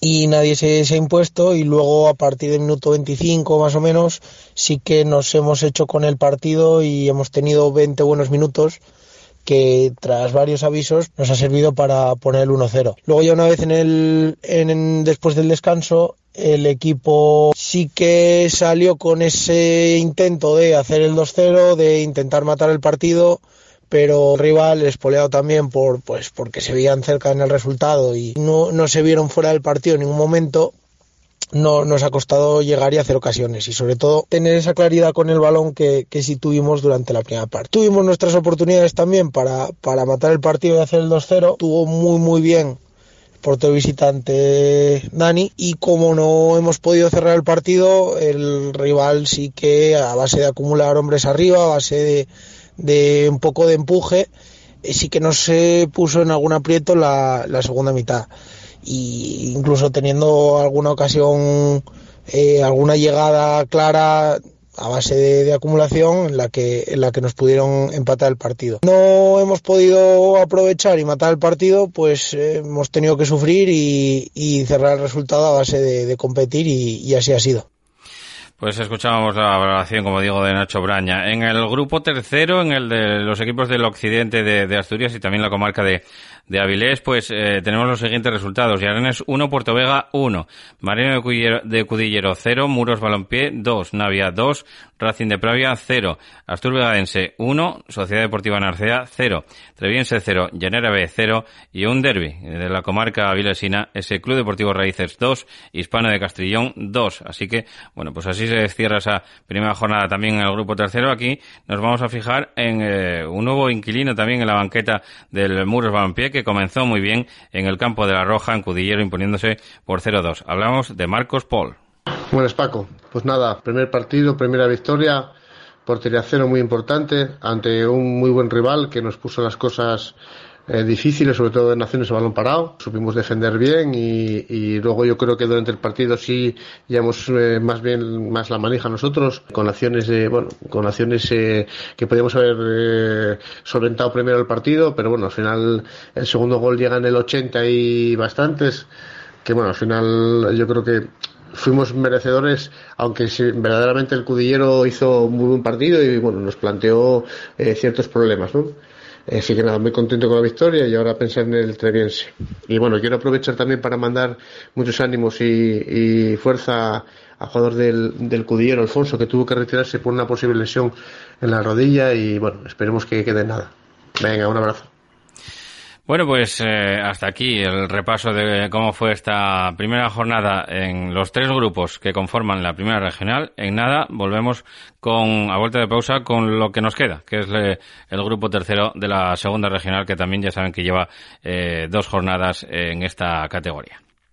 y nadie se, ha impuesto y luego a partir del minuto 25 más o menos sí que nos hemos hecho con el partido y hemos tenido 20 buenos minutos que tras varios avisos nos ha servido para poner el 1-0. Luego ya una vez en el en, después del descanso el equipo sí que salió con ese intento de hacer el 2-0, de intentar matar el partido pero rival espoleado también por pues porque se veían cerca en el resultado y no, no se vieron fuera del partido en ningún momento no nos ha costado llegar y hacer ocasiones y sobre todo tener esa claridad con el balón que, que sí tuvimos durante la primera parte. Tuvimos nuestras oportunidades también para, para matar el partido y hacer el 2-0. Tuvo muy muy bien portero visitante Dani y como no hemos podido cerrar el partido el rival sí que a base de acumular hombres arriba, a base de de un poco de empuje, eh, sí que nos puso en algún aprieto la segunda mitad. Y incluso teniendo alguna ocasión, eh, alguna llegada clara a base de, acumulación en la que en la que nos pudieron empatar el partido. No hemos podido aprovechar y matar el partido, pues eh, hemos tenido que sufrir y, cerrar el resultado a base de, competir y así ha sido. Pues escuchábamos la valoración, como digo, de Nacho Braña. En el grupo tercero, en el de los equipos del occidente de, Asturias y también la comarca de, de Avilés, pues eh, tenemos los siguientes resultados. Llarenes 1, Puerto Vega 1, Marino de Cudillero 0, Muros Balompié 2, Navia 2, Racing de Pravia 0, Astur Vegadense 1, Sociedad Deportiva Narcea 0, Treviense 0, Llanera B 0 y un derby de la comarca avilesina, ese Club Deportivo Raíces 2, Hispana de Castrillón 2. Así que, bueno, pues así se cierra esa primera jornada también en el grupo tercero. Aquí nos vamos a fijar en eh, un nuevo inquilino también en la banqueta del Muros Balompié que comenzó muy bien en el campo de la Roja en Cudillero imponiéndose por 0-2. Hablamos de Marcos Paul. Buenas Paco, pues nada, primer partido, primera victoria, portería cero muy importante ante un muy buen rival que nos puso las cosas eh, difíciles, sobre todo en acciones a balón parado. Supimos defender bien y, luego yo creo que durante el partido sí llevamos eh, más bien más la manija nosotros con acciones de, bueno, con acciones eh, que podíamos haber solventado primero el partido, pero bueno, al final el segundo gol llega en el 80 y bastantes que bueno, al final yo creo que fuimos merecedores, aunque verdaderamente el Cudillero hizo muy buen partido y bueno, nos planteó ciertos problemas, ¿no? Así que nada, muy contento con la victoria y ahora pensar en el Treviense. Y bueno, quiero aprovechar también para mandar muchos ánimos y, fuerza al jugador del, del Cudillero, Alfonso, que tuvo que retirarse por una posible lesión en la rodilla y bueno, esperemos que quede nada. Venga, un abrazo. Bueno, pues eh, hasta aquí el repaso de cómo fue esta primera jornada en los tres grupos que conforman la primera regional. En nada, volvemos con, a vuelta de pausa, con lo que nos queda, que es el grupo tercero de la segunda regional, que también ya saben que lleva eh, dos jornadas en esta categoría.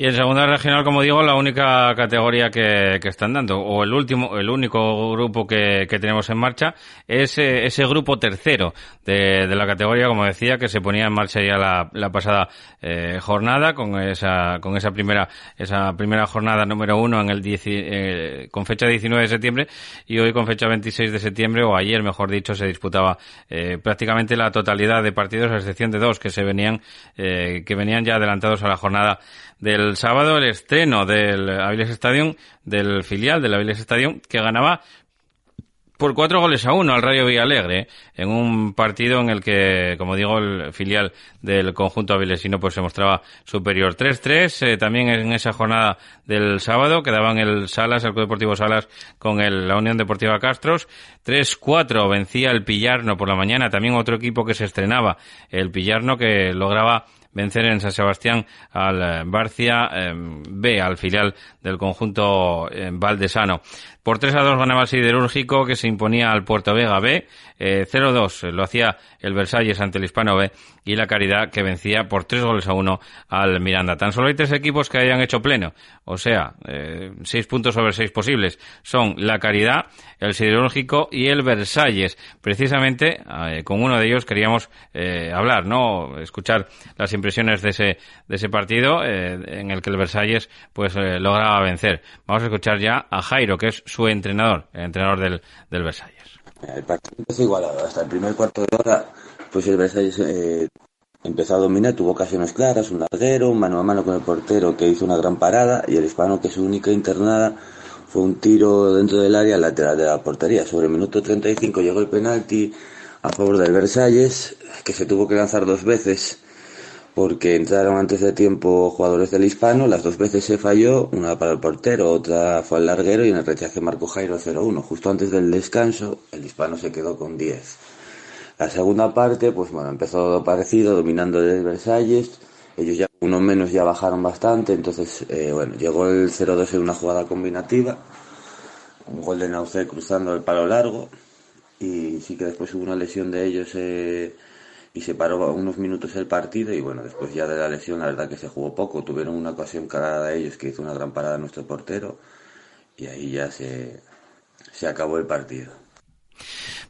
Y en segunda regional, como digo, la única categoría que, están dando, o el último, el único grupo que, que tenemos en marcha, es eh, ese grupo tercero de, la categoría, como decía, que se ponía en marcha ya la, pasada eh, jornada, con esa, con esa primera, esa primera jornada número uno en el eh, con fecha 19 de septiembre, y hoy con fecha 26 de septiembre, o ayer, mejor dicho, se disputaba eh, prácticamente la totalidad de partidos, a excepción de dos que se venían, que venían ya adelantados a la jornada del sábado el estreno del Aviles Stadium, del filial del Aviles Stadium, que ganaba por cuatro goles a uno al Rayo Villalegre, en un partido en el que, como digo, el filial del conjunto avilesino pues se mostraba superior. 3-3, eh, también en esa jornada del sábado, quedaban el Salas, el Club Deportivo Salas, con el, la Unión Deportiva Castros. 3-4 vencía el Pillarno por la mañana, también otro equipo que se estrenaba, el Pillarno que lograba vencer en San Sebastián al eh, Barcia eh, B, al filial del conjunto eh, valdesano. Por 3 a 2 ganaba el Siderúrgico que se imponía al Puerto Vega B. 0-2 lo hacía el Versalles ante el Hispano B y la Caridad que vencía por 3 goles a 1 al Miranda. Tan solo hay tres equipos que hayan hecho pleno, o sea, 6 puntos sobre 6 posibles. Son la Caridad, el Siderúrgico y el Versalles. Precisamente con uno de ellos queríamos hablar, ¿no? Escuchar las impresiones de ese, de ese partido en el que el Versalles pues lograba vencer. Vamos a escuchar ya a Jairo, que es su entrenador, el entrenador del, del Versalles. El partido empezó igualado. Hasta el primer cuarto de hora, pues el Versalles eh, empezó a dominar, tuvo ocasiones claras, un larguero, mano a mano con el portero que hizo una gran parada y el hispano, que su única internada, fue un tiro dentro del área lateral de la portería. Sobre el minuto 35 llegó el penalti a favor del Versalles, que se tuvo que lanzar dos veces porque entraron antes de tiempo jugadores del hispano, las dos veces se falló, una para el portero, otra fue al larguero y en el rechace marcó Jairo 0-1. Justo antes del descanso, el hispano se quedó con 10. La segunda parte, pues bueno, empezó parecido, dominando el Versalles. Ellos ya, uno menos, ya bajaron bastante, entonces, eh, bueno, llegó el 0-2 en una jugada combinativa, un gol de Nauce cruzando el palo largo, y sí que después hubo una lesión de ellos. Eh, y se paró unos minutos el partido y bueno, después ya de la lesión la verdad que se jugó poco, tuvieron una ocasión clara de ellos que hizo una gran parada nuestro portero y ahí ya se, se acabó el partido.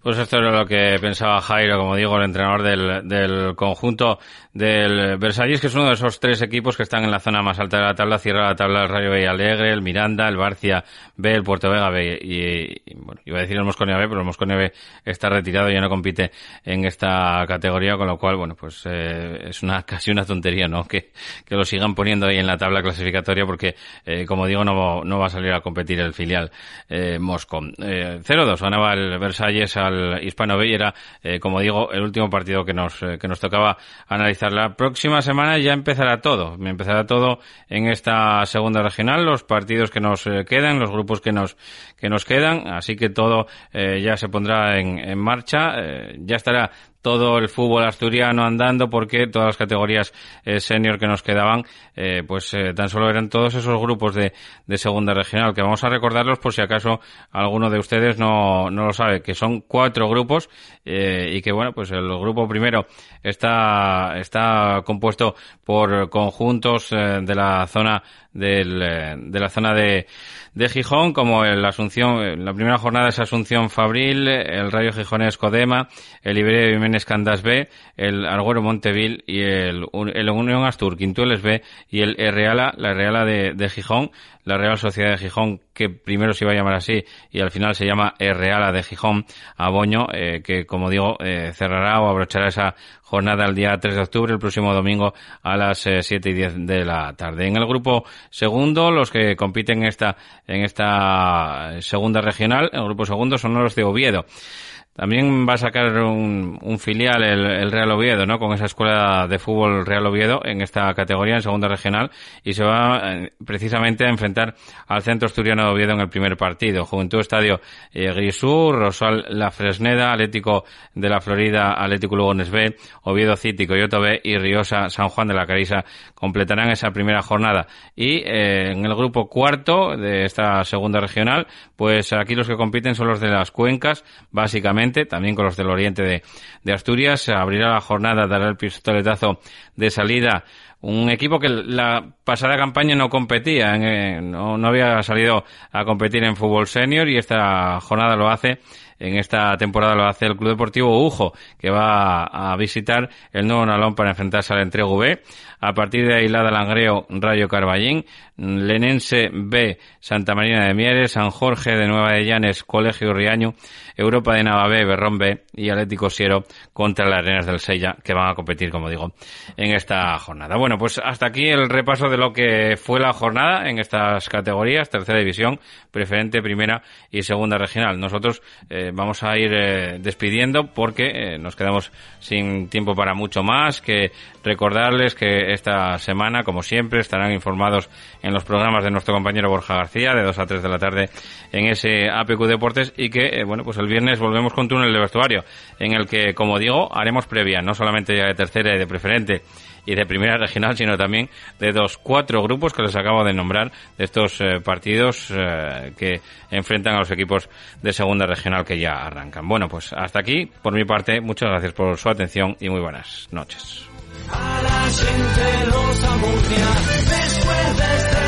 Pues esto era lo que pensaba Jairo, como digo, el entrenador del, del conjunto del Versalles, que es uno de esos tres equipos que están en la zona más alta de la tabla, cierra la tabla el Rayo Alegre, el Miranda, el Barcia B, el Puerto Vega B y, bueno, iba a decir el Mosconia B, pero el Mosconia B está retirado y ya no compite en esta categoría, con lo cual, bueno, pues eh, es una [laughs] casi una tontería, ¿no? Que, que lo sigan poniendo ahí en la tabla clasificatoria porque, eh, como digo, no, no va a salir a competir el filial eh, Moscú. 0-2 ganaba el Versalles Hispano B era, como digo, el último partido que nos, que nos tocaba analizar la próxima semana ya empezará todo. Empezará todo en esta segunda regional, los partidos que nos eh, quedan, los grupos que nos, que nos quedan. Así que todo eh, ya se pondrá en, en marcha. Eh, ya estará todo el fútbol asturiano andando porque todas las categorías eh, senior que nos quedaban eh, pues eh, tan solo eran todos esos grupos de, de, segunda regional que vamos a recordarlos por si acaso alguno de ustedes no, no lo sabe que son cuatro grupos eh, y que bueno pues el grupo primero está está compuesto por conjuntos de la zona del, de la zona de de Gijón, como el Asunción, la primera jornada es Asunción Fabril, el Rayo Gijones Codema, el Iberia Jiménez Candas B, el Arguero Monteville y el, el Unión Astur Quintueles B y el Reala, la Reala de, de Gijón, la Real Sociedad de Gijón, que primero se iba a llamar así y al final se llama Reala de Gijón, Aboño, eh, que como digo, eh, cerrará o abrochará esa jornada el día 3 de octubre, el próximo domingo a las 7 y 10 de la tarde. En el grupo segundo, los que compiten en esta, en esta segunda regional, el grupo segundo son los de Oviedo. También va a sacar un, filial el, Real Oviedo, ¿no? Con esa escuela de fútbol Real Oviedo en esta categoría, en segunda regional, y se va eh, precisamente a enfrentar al Centro Asturiano de Oviedo en el primer partido. Juventud Estadio eh, Rosal La Fresneda, Atlético de la Florida, Atlético Lugones B, Oviedo City, Coyoto B y Riosa San Juan de la Carisa completarán esa primera jornada. Y eh, en el grupo cuarto de esta segunda regional, pues aquí los que compiten son los de las cuencas, básicamente también con los del oriente de, de Asturias. Abrirá la jornada, dará el pistoletazo de salida un equipo que la pasada campaña no competía, eh, no, no, había salido a competir en fútbol senior y esta jornada lo hace en esta temporada lo hace el Club Deportivo Ujo, que va a visitar el nuevo Nalón para enfrentarse al Entrego B. A partir de Ailada Langreo, Rayo Carballín, Lenense B, Santa Marina de Mieres, San Jorge de Nueva de Llanes, Colegio Riaño, Europa de Nava B, Berrón B y Atlético Siero contra las Arenas del Sella, que van a competir, como digo, en esta jornada. Bueno, pues hasta aquí el repaso de lo que fue la jornada en estas categorías, tercera división, preferente, primera y segunda regional. Nosotros eh, vamos a ir eh, despidiendo porque eh, nos quedamos sin tiempo para mucho más, que recordarles que esta semana, como siempre, estarán informados en los programas de nuestro compañero Borja García de 2 a 3 de la tarde en ese APQ Deportes y que, bueno, pues el viernes volvemos con túnel de vestuario en el que, como digo, haremos previa, no solamente ya de tercera y de preferente, y de primera regional, sino también de los cuatro grupos que les acabo de nombrar de estos eh, partidos eh, que enfrentan a los equipos de segunda regional que ya arrancan. Bueno, pues hasta aquí, por mi parte, muchas gracias por su atención y muy buenas noches. A la gente los amurtia, después de este...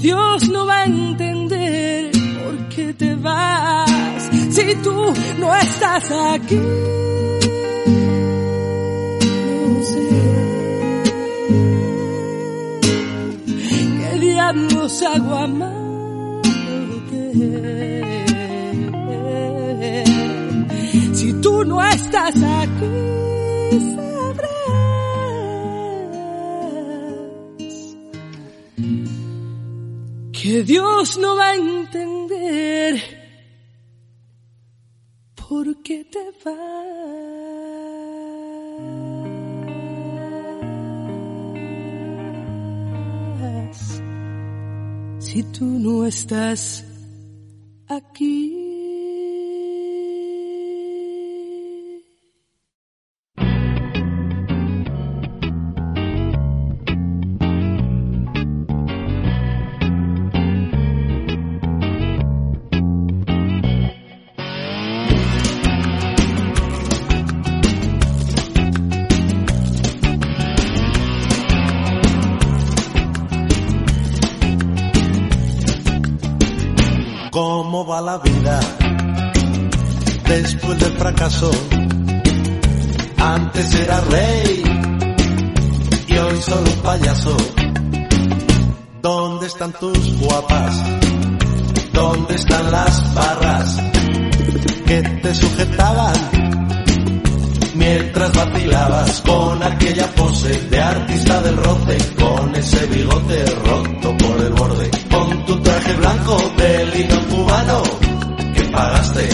Dios no va a entender por qué te vas. Si tú no estás aquí. No sé qué diablos hago amándote. Si tú no estás aquí, que Dios no va a entender por qué te vas. Si tú no estás aquí. ¿Cómo va la vida después del fracaso? Antes era rey y hoy solo payaso. ¿Dónde están tus guapas? ¿Dónde están las barras que te sujetaban mientras vacilabas con aquella pose de artista del roce, con ese bigote roto por el borde, con tu traje blanco de lino cubano que pagaste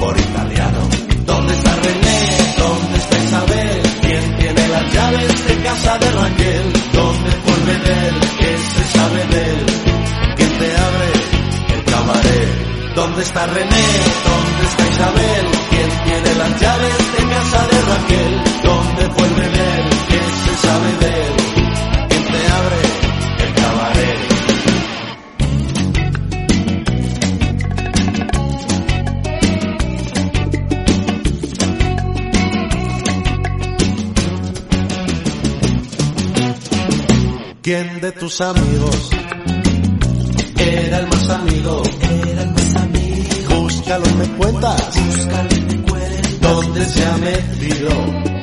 por italiano? ¿Dónde está René? ¿Dónde está Isabel? ¿Quién tiene las llaves de casa de Raquel? ¿Dónde fue el Bedel? ¿Qué se sabe de él? ¿Dónde está René? ¿Dónde está Isabel? ¿Quién tiene las llaves de casa de Raquel? ¿Dónde fue el Bedel? ¿Qué se sabe de él? ¿Quién te abre el cabaret? ¿Quién de tus amigos era el más amigo? Búscalo. Búscalo, me cuentas. ¿Dónde se ha metido?